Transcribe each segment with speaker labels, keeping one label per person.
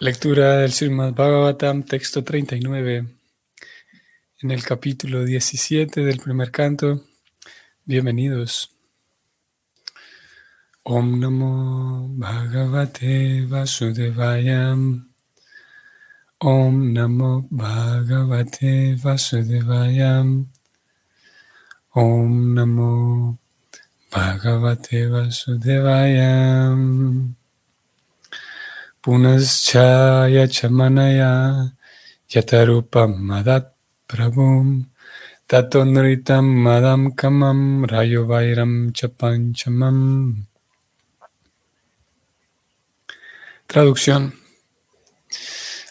Speaker 1: Lectura del Srimad Bhagavatam, texto 39, en el capítulo 17 del primer canto. Bienvenidos. Om Namo Bhagavate Vasudevayam. Om Namo Bhagavate Vasudevayam. Om Namo Bhagavate Vasudevayam. Punaschaya chamanaya yatarupam madat prabhum tatonritam madam kamam rayovairam chapanchamam. Traducción.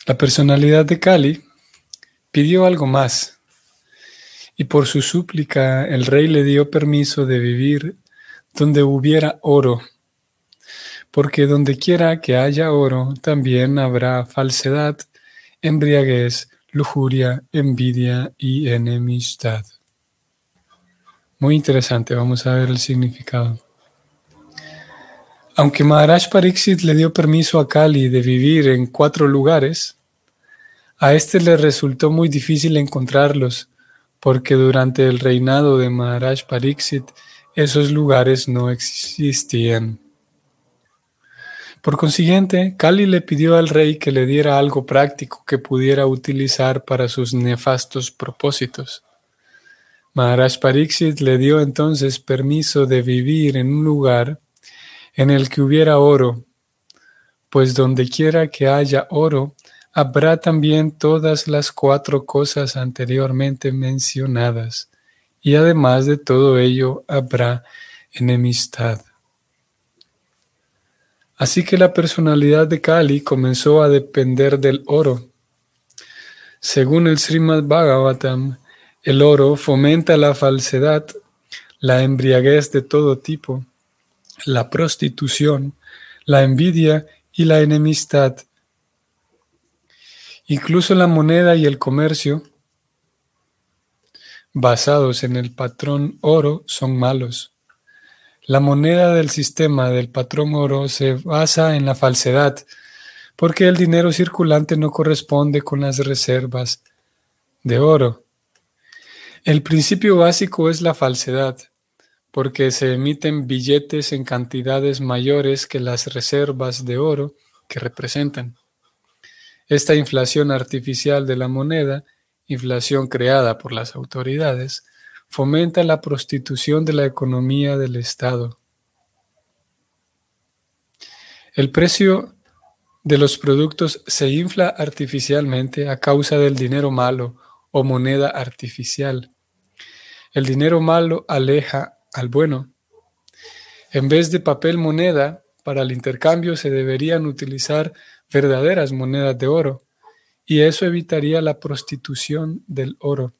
Speaker 1: La personalidad de Kali pidió algo más y por su súplica el rey le dio permiso de vivir donde hubiera oro porque donde quiera que haya oro, también habrá falsedad, embriaguez, lujuria, envidia y enemistad. Muy interesante, vamos a ver el significado. Aunque Maharaj Pariksit le dio permiso a Kali de vivir en cuatro lugares, a este le resultó muy difícil encontrarlos, porque durante el reinado de Maharaj Pariksit esos lugares no existían. Por consiguiente, Kali le pidió al rey que le diera algo práctico que pudiera utilizar para sus nefastos propósitos. Maharaj Pariksit le dio entonces permiso de vivir en un lugar en el que hubiera oro, pues donde quiera que haya oro, habrá también todas las cuatro cosas anteriormente mencionadas, y además de todo ello habrá enemistad. Así que la personalidad de Kali comenzó a depender del oro. Según el Srimad Bhagavatam, el oro fomenta la falsedad, la embriaguez de todo tipo, la prostitución, la envidia y la enemistad. Incluso la moneda y el comercio basados en el patrón oro son malos. La moneda del sistema del patrón oro se basa en la falsedad, porque el dinero circulante no corresponde con las reservas de oro. El principio básico es la falsedad, porque se emiten billetes en cantidades mayores que las reservas de oro que representan. Esta inflación artificial de la moneda, inflación creada por las autoridades, fomenta la prostitución de la economía del Estado. El precio de los productos se infla artificialmente a causa del dinero malo o moneda artificial. El dinero malo aleja al bueno. En vez de papel moneda, para el intercambio se deberían utilizar verdaderas monedas de oro, y eso evitaría la prostitución del oro.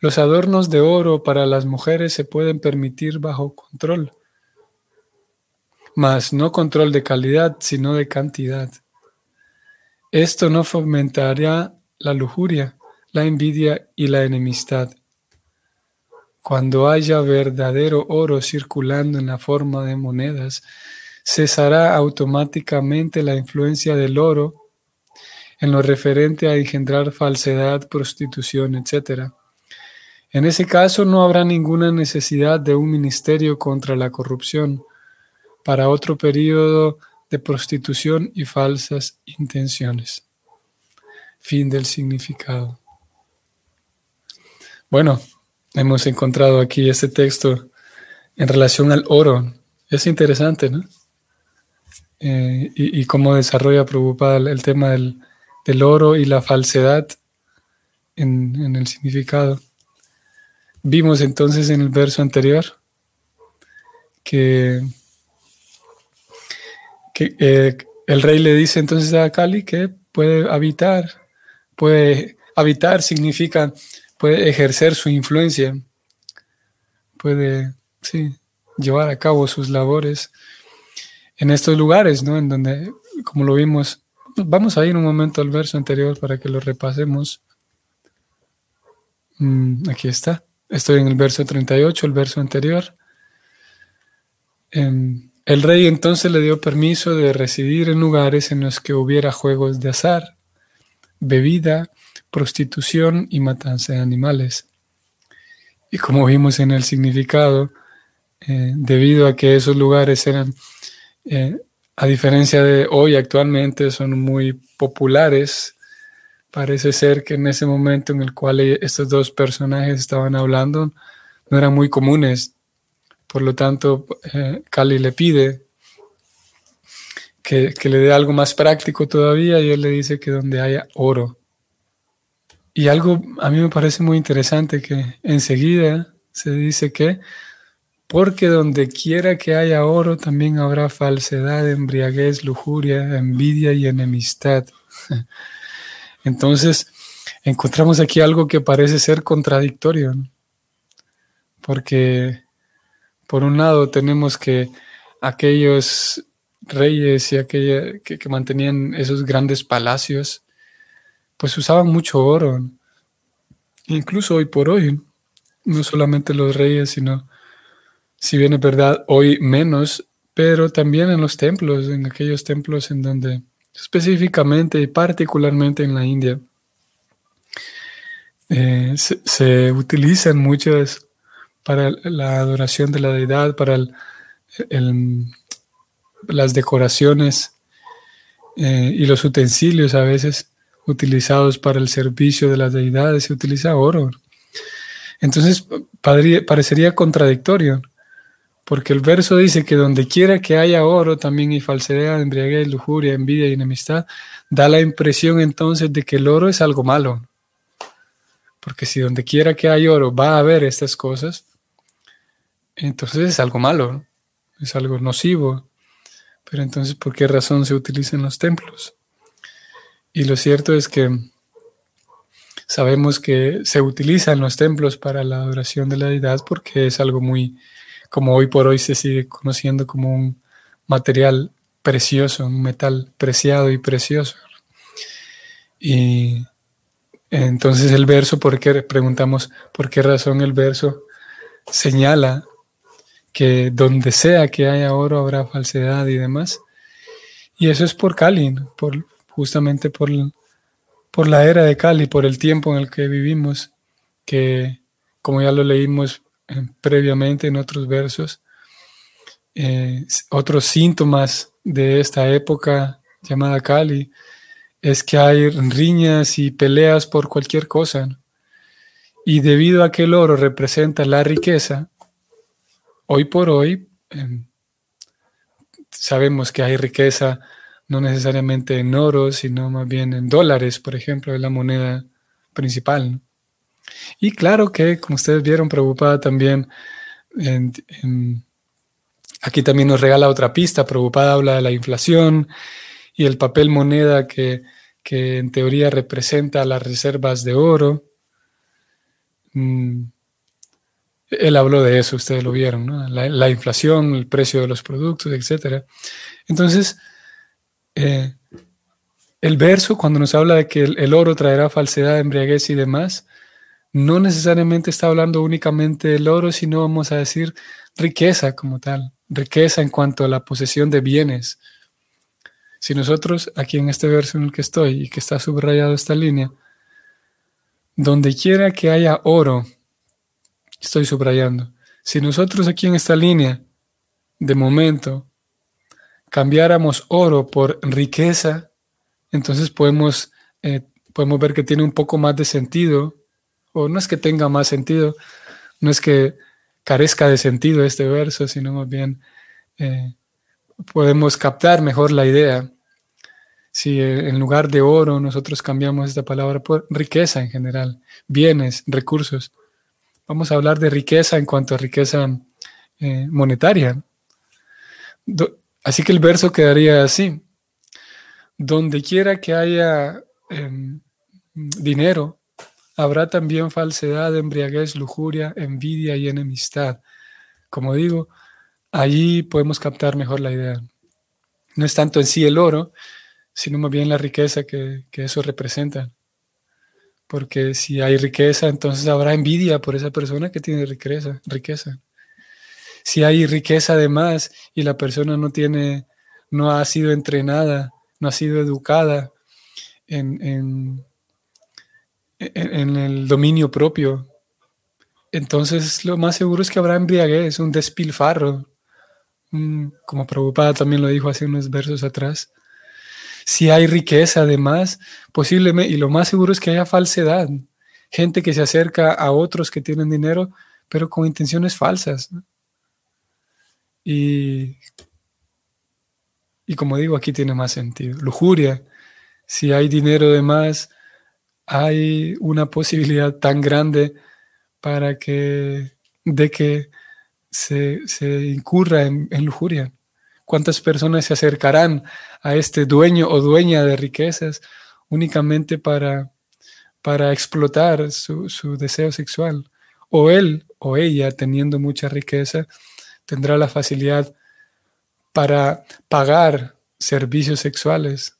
Speaker 1: Los adornos de oro para las mujeres se pueden permitir bajo control, mas no control de calidad, sino de cantidad. Esto no fomentará la lujuria, la envidia y la enemistad. Cuando haya verdadero oro circulando en la forma de monedas, cesará automáticamente la influencia del oro en lo referente a engendrar falsedad, prostitución, etc. En ese caso no habrá ninguna necesidad de un ministerio contra la corrupción para otro periodo de prostitución y falsas intenciones. Fin del significado. Bueno, hemos encontrado aquí este texto en relación al oro. Es interesante, ¿no? Eh, y, cómo desarrolla preocupada el, tema del, oro y la falsedad en el significado. Vimos entonces en el verso anterior que, eh, el rey le dice entonces a Kali que puede habitar, puede habitar significa puede ejercer su influencia, puede sí, llevar a cabo sus labores en estos lugares, ¿no? En donde, como lo vimos, vamos a ir un momento al verso anterior para que lo repasemos. Mm, aquí está. Estoy en el verso 38, el verso anterior. En El rey entonces le dio permiso de residir en lugares en los que hubiera juegos de azar, bebida, prostitución y matanza de animales. Y como vimos en el significado, eh, debido a que esos lugares eran, eh, a diferencia de hoy actualmente, son muy populares, parece ser que en ese momento en el cual estos dos personajes estaban hablando, no eran muy comunes por lo tanto, eh, Cali le pide que, le dé algo más práctico todavía y él le dice que donde haya oro. Y algo a mí me parece muy interesante que enseguida se dice que porque donde quiera que haya oro también habrá falsedad, embriaguez, lujuria, envidia y enemistad. Entonces, encontramos aquí algo que parece ser contradictorio, porque por un lado tenemos que aquellos reyes y aquella que, mantenían esos grandes palacios, pues usaban mucho oro. Incluso hoy por hoy, no solamente los reyes, sino, si bien es verdad, hoy menos, pero también en los templos, en aquellos templos en donde específicamente y particularmente en la India, eh, se, se, utilizan muchas para la adoración de la deidad, para las decoraciones eh, y los utensilios a veces utilizados para el servicio de las deidades, se utiliza oro. Entonces parecería contradictorio, porque el verso dice que donde quiera que haya oro, también hay falsedad, embriaguez, lujuria, envidia y enemistad. Da la impresión entonces de que el oro es algo malo. Porque si donde quiera que haya oro va a haber estas cosas, entonces es algo malo, es algo nocivo. Pero entonces, ¿por qué razón se utilizan los templos? Y lo cierto es que sabemos que se utilizan los templos para la adoración de la deidad porque es algo muy, como hoy por hoy se sigue conociendo como un material precioso, un metal preciado y precioso. Y entonces el verso, ¿por qué preguntamos por qué razón el verso señala que donde sea que haya oro habrá falsedad y demás. Y eso es por Cali, por, justamente por, por la era de Cali, por el tiempo en el que vivimos, que como ya lo leímos previamente en otros versos, eh, otros síntomas de esta época llamada Cali es que hay riñas y peleas por cualquier cosa. Y debido a que el oro representa la riqueza, hoy por hoy em, sabemos que hay riqueza no necesariamente en oro, sino más bien en dólares, por ejemplo, es la moneda principal. Y claro que, como ustedes vieron, preocupada también, aquí también nos regala otra pista, preocupada habla de la inflación y el papel moneda que, que en teoría representa las reservas de oro. Mm, él habló de eso, ustedes lo vieron, ¿no? la, inflación, el precio de los productos, etc. Entonces, eh, el verso, cuando nos habla de que el, oro traerá falsedad, embriaguez y demás, no necesariamente está hablando únicamente del oro, sino vamos a decir riqueza como tal, riqueza en cuanto a la posesión de bienes. Si nosotros, aquí en este verso en el que estoy y que está subrayado esta línea, donde quiera que haya oro, Estoy subrayando. Si nosotros aquí en esta línea, de momento, cambiáramos oro por riqueza, entonces podemos, eh, podemos ver que tiene un poco más de sentido, o no es que tenga más sentido, no es que carezca de sentido este verso, sino más bien eh, podemos captar mejor la idea. Si eh, en lugar de oro nosotros cambiamos esta palabra por riqueza en general, bienes, recursos, Vamos a hablar de riqueza en cuanto a riqueza eh, monetaria. así que el verso quedaría así. Donde quiera que haya em, dinero, habrá también falsedad, embriaguez, lujuria, envidia y enemistad. Como digo, allí podemos captar mejor la idea. No es tanto en sí el oro, sino más bien la riqueza que eso representa porque si hay riqueza, entonces habrá envidia por esa persona que tiene riqueza. riqueza. Si hay riqueza de más y la persona no tiene, no ha sido entrenada, no ha sido educada en, en, en el dominio propio, entonces lo más seguro es que habrá embriaguez, un despilfarro, como Prabhupada también lo dijo hace unos versos atrás. Si hay riqueza además, posiblemente, y lo más seguro es que haya falsedad, gente que se acerca a otros que tienen dinero, pero con intenciones falsas. Y, y como digo, aquí tiene más sentido. Lujuria, si hay dinero de más, hay una posibilidad tan grande para que de que se, incurra en, lujuria. ¿Cuántas personas se acercarán a este dueño o dueña de riquezas únicamente para, para explotar su, su deseo sexual? O él o ella, teniendo mucha riqueza, tendrá la facilidad para pagar servicios sexuales.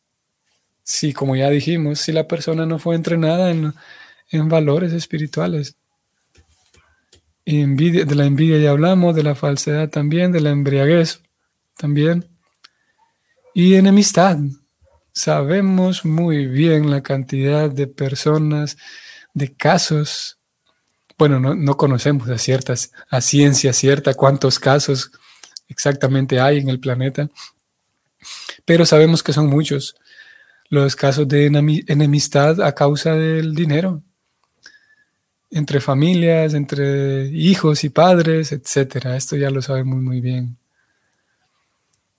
Speaker 1: Si, como ya dijimos, si la persona no fue entrenada en, en valores espirituales de la envidia ya hablamos, de la falsedad también, de la embriaguez también. Y enemistad. Sabemos muy bien la cantidad de personas, de casos. Bueno, no, conocemos a ciertas, a ciencia cierta cuántos casos exactamente hay en el planeta, pero sabemos que son muchos los casos de enemistad a causa del dinero entre familias, entre hijos y padres, etcétera. Esto ya lo sabemos muy bien.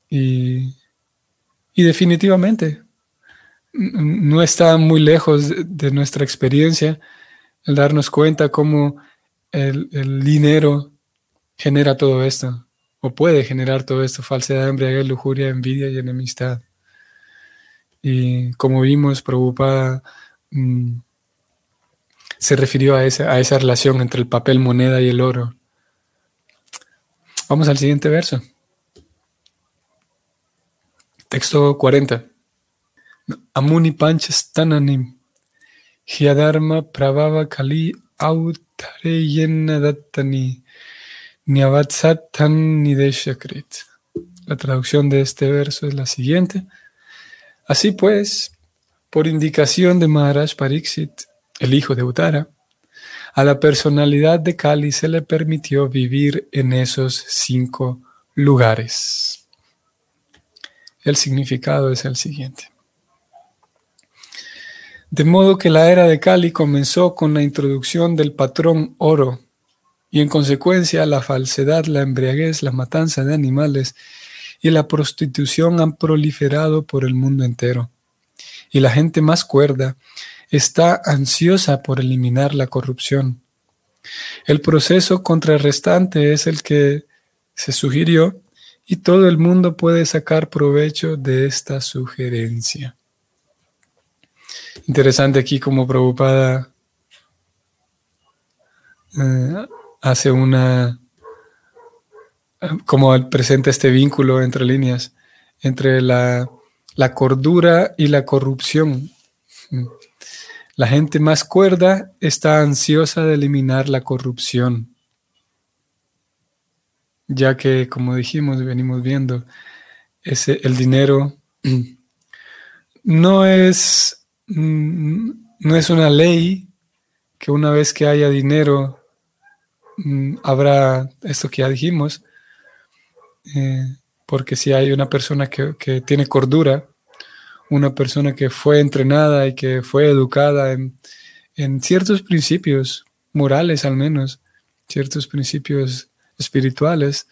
Speaker 1: Y, definitivamente no está muy lejos de, nuestra experiencia el darnos cuenta cómo el, el, dinero genera todo esto, o puede generar todo esto, falsedad, embriaguez, lujuria, envidia y enemistad. Y como vimos, preocupada se refirió a esa, a esa relación entre el papel moneda y el oro. Vamos al siguiente verso. Texto 40. Amuni panchastananim Hyadharma Prabhava Kali Autare Yenadattani Nyavatsatan Nideshakrit. La traducción de este verso es la siguiente. Así pues, por indicación de Maharaj Pariksit, el hijo de Uttara, a la personalidad de Kali se le permitió vivir en esos cinco lugares. El significado es el siguiente. De modo que la era de Kali comenzó con la introducción del patrón oro y en consecuencia la falsedad, la embriaguez, la matanza de animales y la prostitución han proliferado por el mundo entero. Y la gente más cuerda está ansiosa por eliminar la corrupción. El proceso contrarrestante es el que se sugirió y todo el mundo puede sacar provecho de esta sugerencia. Interesante aquí como preocupada eh, hace una, como presenta este vínculo entre líneas, entre la, la cordura y la corrupción. La gente más cuerda está ansiosa de eliminar la corrupción, ya que, como dijimos, venimos viendo, ese, el dinero no es, mm, no es una ley que una vez que haya dinero mm, habrá esto que ya dijimos, eh, porque si hay una persona que, que tiene cordura, una persona que fue entrenada y que fue educada en, ciertos principios morales al menos, ciertos principios espirituales,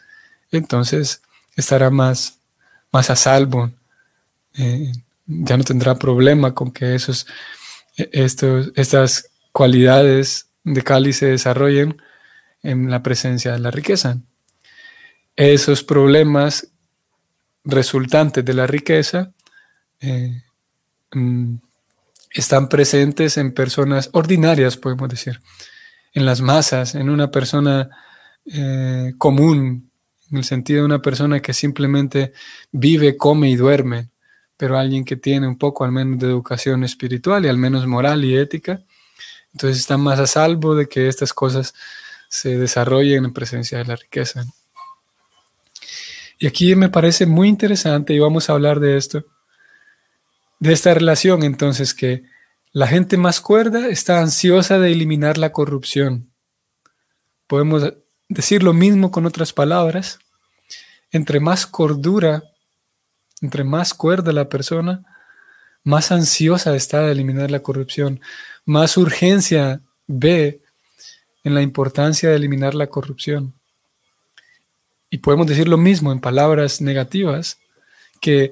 Speaker 1: entonces estará más, más a salvo. Eh, ya no tendrá problema con que esos, e, estos, estas cualidades de Cali se desarrollen en la presencia de la riqueza. Esos problemas resultantes de la riqueza eh, mm, están presentes en personas ordinarias, podemos decir, en las masas, en una persona eh, común, en el sentido de una persona que simplemente vive, come y duerme, pero alguien que tiene un poco al menos de educación espiritual y al menos moral y ética, entonces está más a salvo de que estas cosas se desarrollen en presencia de la riqueza. Y aquí me parece muy interesante y vamos a hablar de esto, de esta relación entonces que la gente más cuerda está ansiosa de eliminar la corrupción. Podemos decir lo mismo con otras palabras. Entre más cordura, entre más cuerda la persona, más ansiosa está de eliminar la corrupción, más urgencia ve en la importancia de eliminar la corrupción. Y podemos decir lo mismo en palabras negativas, que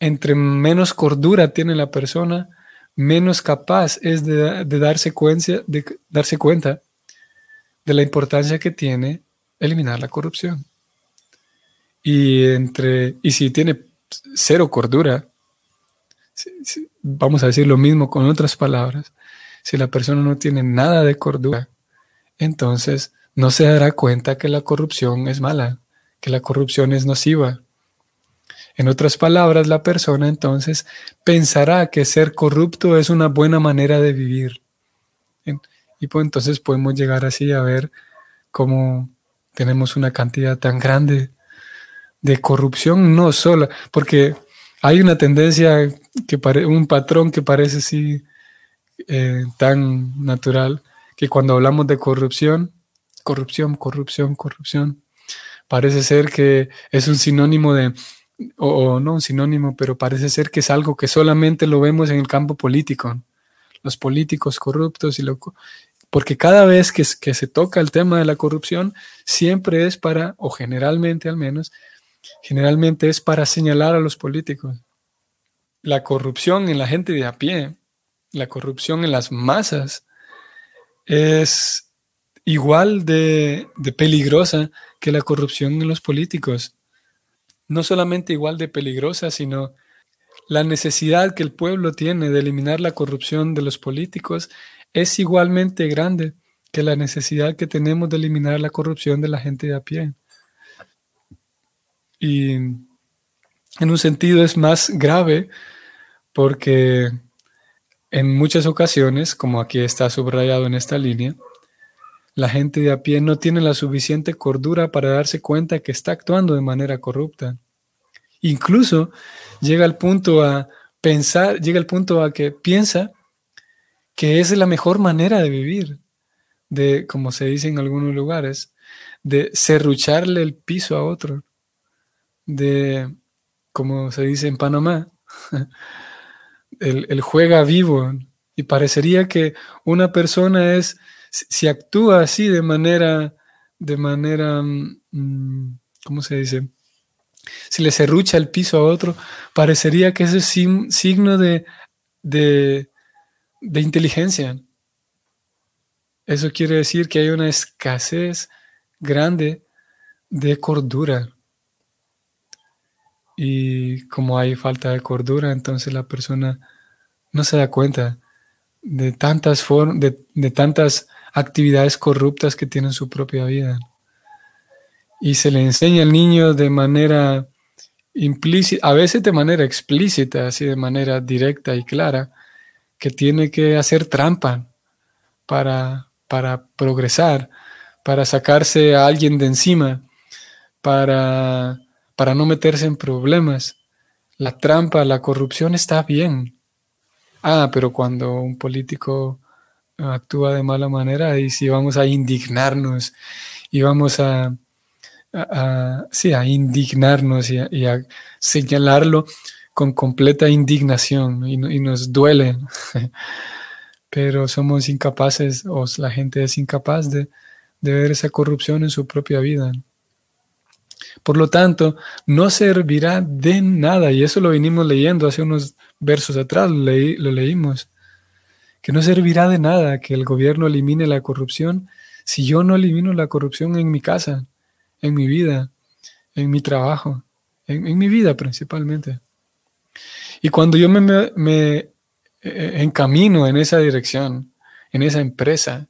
Speaker 1: entre menos cordura tiene la persona, menos capaz es de, darse, cuenta, de darse cuenta de la importancia que tiene eliminar la corrupción. Y, entre, y si tiene cero cordura, vamos a decir lo mismo con otras palabras, si la persona no tiene nada de cordura, entonces no se dará cuenta que la corrupción es mala, que la corrupción es nociva. En otras palabras, la persona entonces pensará que ser corrupto es una buena manera de vivir. Y pues entonces podemos llegar así a ver cómo tenemos una cantidad tan grande de corrupción, no solo, porque hay una tendencia, que un patrón que parece así eh, tan natural, que cuando hablamos de corrupción, corrupción, corrupción, corrupción, parece ser que es un sinónimo de, o, no un sinónimo, pero parece ser que es algo que solamente lo vemos en el campo político. Los políticos corruptos y lo, porque cada vez que, que se toca el tema de la corrupción, siempre es para, o generalmente al menos, generalmente es para señalar a los políticos. La corrupción en la gente de a pie, la corrupción en las masas, es igual de, peligrosa que la corrupción en los políticos. No solamente igual de peligrosa, sino la necesidad que el pueblo tiene de eliminar la corrupción de los políticos es igualmente grande que la necesidad que tenemos de eliminar la corrupción de la gente de a pie. Y en un sentido es más grave porque en muchas ocasiones, como aquí está subrayado en esta línea, la gente de a pie no tiene la suficiente cordura para darse cuenta que está actuando de manera corrupta. Incluso llega al punto a pensar, llega al punto a que piensa que es la mejor manera de vivir, de, como se dice en algunos lugares, de serrucharle el piso a otro de, como se dice en Panamá, el, juega vivo. Y parecería que una persona es, si actúa así de manera, de manera, mm, ¿cómo se dice? Si le serrucha el piso a otro, parecería que ese es signo de, de, de inteligencia. Eso quiere decir que hay una escasez grande de cordura. Y como hay falta de cordura, entonces la persona no se da cuenta de tantas, de, de tantas actividades corruptas que tiene en su propia vida. Y se le enseña al niño de manera implícita, a veces de manera explícita, así de manera directa y clara, que tiene que hacer trampa para, para progresar, para sacarse a alguien de encima, para para no meterse en problemas. La trampa, la corrupción está bien. Ah, pero cuando un político actúa de mala manera, y si vamos a indignarnos y vamos a, sí, a indignarnos y a, señalarlo con completa indignación y, nos duele. pero somos incapaces, o la gente es incapaz de, de ver esa corrupción en su propia vida. Por lo tanto, no servirá de nada, y eso lo venimos leyendo hace unos versos atrás, lo, leímos, que no servirá de nada que el gobierno elimine la corrupción si yo no elimino la corrupción en mi casa, en mi vida, en mi trabajo, en, mi vida principalmente. Y cuando yo me, eh, encamino en esa dirección, en esa empresa,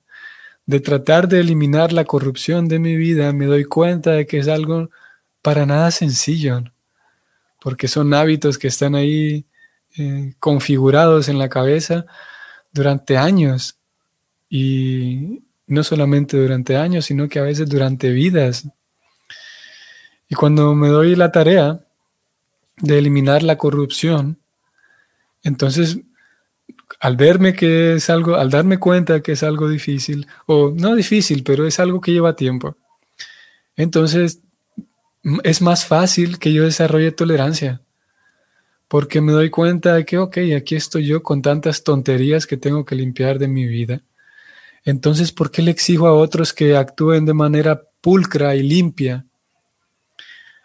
Speaker 1: de tratar de eliminar la corrupción de mi vida, me doy cuenta de que es algo para nada sencillo, porque son hábitos que están ahí eh, configurados en la cabeza durante años y no solamente durante años, sino que a veces durante vidas. Y cuando me doy la tarea de eliminar la corrupción, entonces al verme que es algo, al darme cuenta que es algo difícil, o no difícil, pero es algo que lleva tiempo, entonces es más fácil que yo desarrolle tolerancia, porque me doy cuenta de que, ok, aquí estoy yo con tantas tonterías que tengo que limpiar de mi vida. Entonces, ¿por qué le exijo a otros que actúen de manera pulcra y limpia?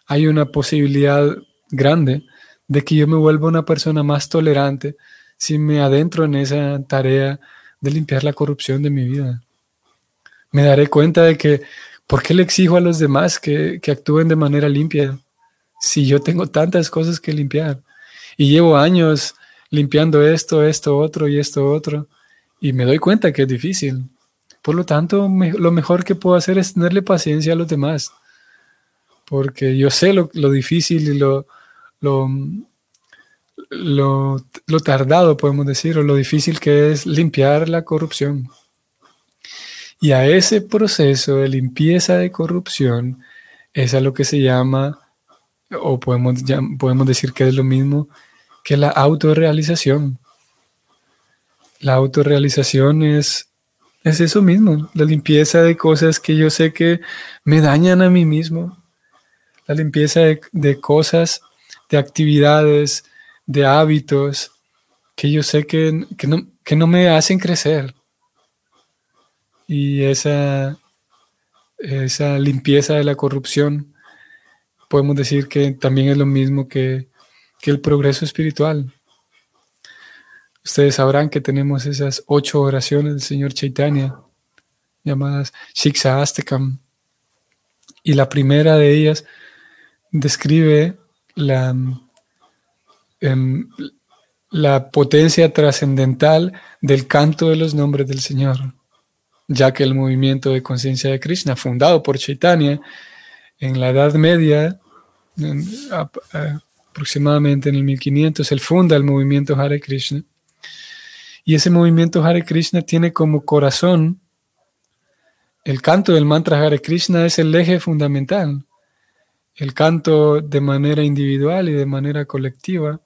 Speaker 1: Hay una posibilidad grande de que yo me vuelva una persona más tolerante si me adentro en esa tarea de limpiar la corrupción de mi vida. Me daré cuenta de que, ¿por qué le exijo a los demás que, que actúen de manera limpia si yo tengo tantas cosas que limpiar? Y llevo años limpiando esto, esto, otro y esto, otro, y me doy cuenta que es difícil. Por lo tanto, lo mejor que puedo hacer es tenerle paciencia a los demás, porque yo sé lo, lo difícil y lo, lo, lo, tardado, podemos decir, o lo difícil que es limpiar la corrupción. Y a ese proceso de limpieza de corrupción es a lo que se llama, o podemos, podemos decir que es lo mismo, que la autorrealización. La autorrealización es, es eso mismo, la limpieza de cosas que yo sé que me dañan a mí mismo, la limpieza de, de cosas, de actividades, de hábitos que yo sé que, no, que no me hacen crecer. Y esa, esa limpieza de la corrupción, podemos decir que también es lo mismo que, el progreso espiritual. Ustedes sabrán que tenemos esas ocho oraciones del Señor Chaitanya, llamadas Shiksha Astakam. Y la primera de ellas describe la, la potencia trascendental del canto de los nombres del Señor, ya que el movimiento de conciencia de Krishna, fundado por Chaitanya en la Edad Media, aproximadamente en el 1500, él funda el movimiento Hare Krishna. Y ese movimiento Hare Krishna tiene como corazón el canto del mantra Hare Krishna es el eje fundamental. El canto de manera individual y de manera colectiva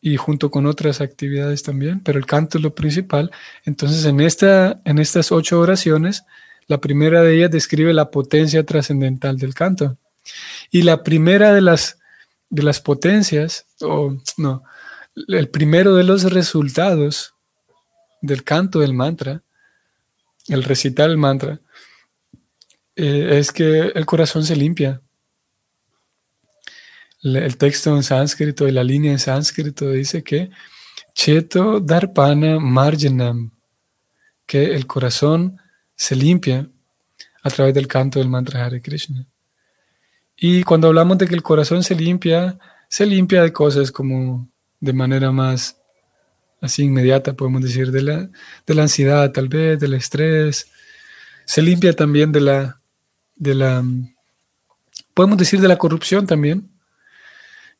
Speaker 1: y junto con otras actividades también, pero el canto es lo principal. Entonces, en, esta, en estas ocho oraciones, la primera de ellas describe la potencia trascendental del canto. Y la primera de las, de las potencias, o no, el primero de los resultados del canto del mantra, el recitar el mantra, eh, es que el corazón se limpia el texto en sánscrito y la línea en sánscrito dice que Cheto Darpana Marjanam, que el corazón se limpia a través del canto del mantra Hare Krishna. Y cuando hablamos de que el corazón se limpia, se limpia de cosas como de manera más así inmediata, podemos decir, de la, de la ansiedad tal vez, del estrés. Se limpia también de la, de la, podemos decir de la corrupción también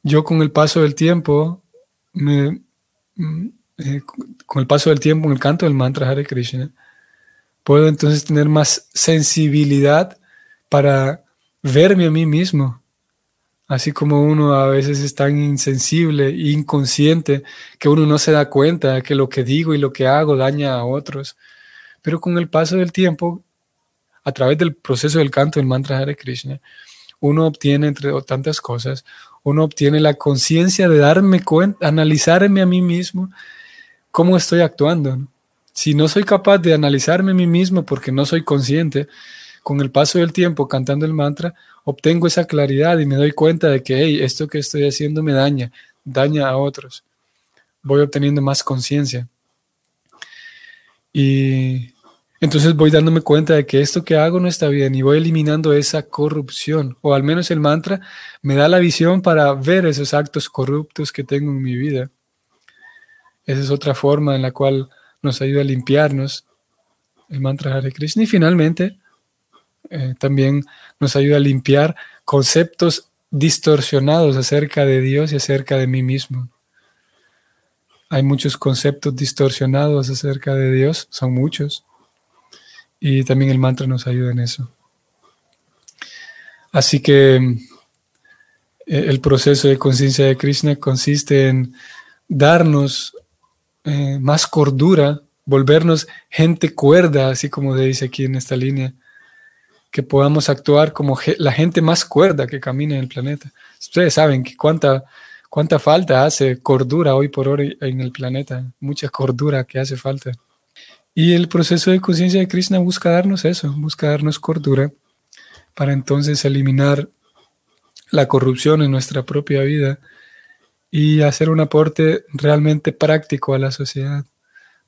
Speaker 1: yo con el paso del tiempo, mm, eh, con el paso del tiempo en el canto del mantra Hare Krishna, puedo entonces tener más sensibilidad para verme a mí mismo. Así como uno a veces es tan insensible e inconsciente que uno no se da cuenta que lo que digo y lo que hago daña a otros. Pero con el paso del tiempo, a través del proceso del canto del mantra Hare Krishna, uno obtiene, entre tantas cosas, uno obtiene la conciencia de darme cuenta, analizarme a mí mismo cómo estoy actuando. Si no soy capaz de analizarme a mí mismo porque no soy consciente, con el paso del tiempo cantando el mantra, obtengo esa claridad y me doy cuenta de que hey, esto que estoy haciendo me daña, daña a otros. Voy obteniendo más conciencia. Y entonces voy dándome cuenta de que esto que hago no está bien y voy eliminando esa corrupción, o al menos el mantra me da la visión para ver esos actos corruptos que tengo en mi vida. Esa es otra forma en la cual nos ayuda a limpiarnos el mantra Hare Krishna. Y finalmente, eh, también nos ayuda a limpiar conceptos distorsionados acerca de Dios y acerca de mí mismo. Hay muchos conceptos distorsionados acerca de Dios, son muchos y también el mantra nos ayuda en eso. Así que eh, el proceso de conciencia de Krishna consiste en darnos eh, más cordura, volvernos gente cuerda, así como dice aquí en esta línea, que podamos actuar como la gente más cuerda que camina en el planeta. Ustedes saben que cuánta, cuánta falta hace cordura hoy por hoy en el planeta, mucha cordura que hace falta. Y el proceso de conciencia de Krishna busca darnos eso, busca darnos cordura para entonces eliminar la corrupción en nuestra propia vida y hacer un aporte realmente práctico a la sociedad,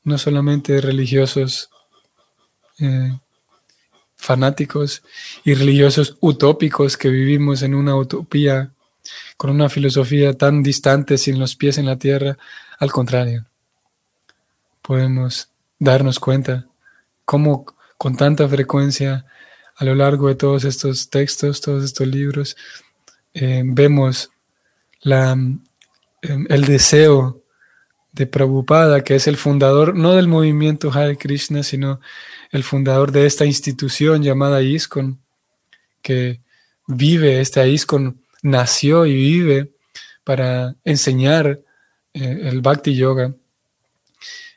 Speaker 1: no solamente religiosos eh, fanáticos y religiosos utópicos que vivimos en una utopía con una filosofía tan distante sin los pies en la tierra, al contrario, podemos darnos cuenta cómo con tanta frecuencia a lo largo de todos estos textos, todos estos libros, eh, vemos la, em, el deseo de Prabhupada, que es el fundador no del movimiento Hare Krishna, sino el fundador de esta institución llamada ISKCON, que vive, esta ISKCON nació y vive para enseñar eh, el Bhakti Yoga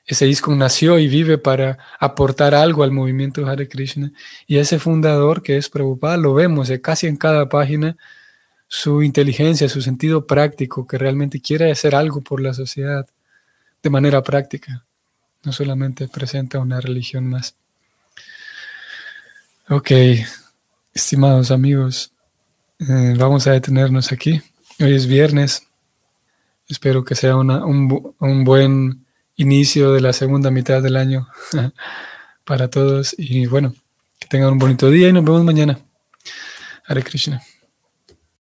Speaker 1: ese disco nació y vive para aportar algo al movimiento Hare Krishna. Y ese fundador que es Prabhupada, lo vemos casi en cada página, su inteligencia, su sentido práctico, que realmente quiere hacer algo por la sociedad de manera práctica. No solamente presenta una religión más. Ok, estimados amigos, eh, vamos a detenernos aquí. Hoy es viernes. Espero que sea un, un buen inicio de la segunda mitad del año para todos. Y bueno, que tengan un bonito día y nos vemos mañana. Hare Krishna.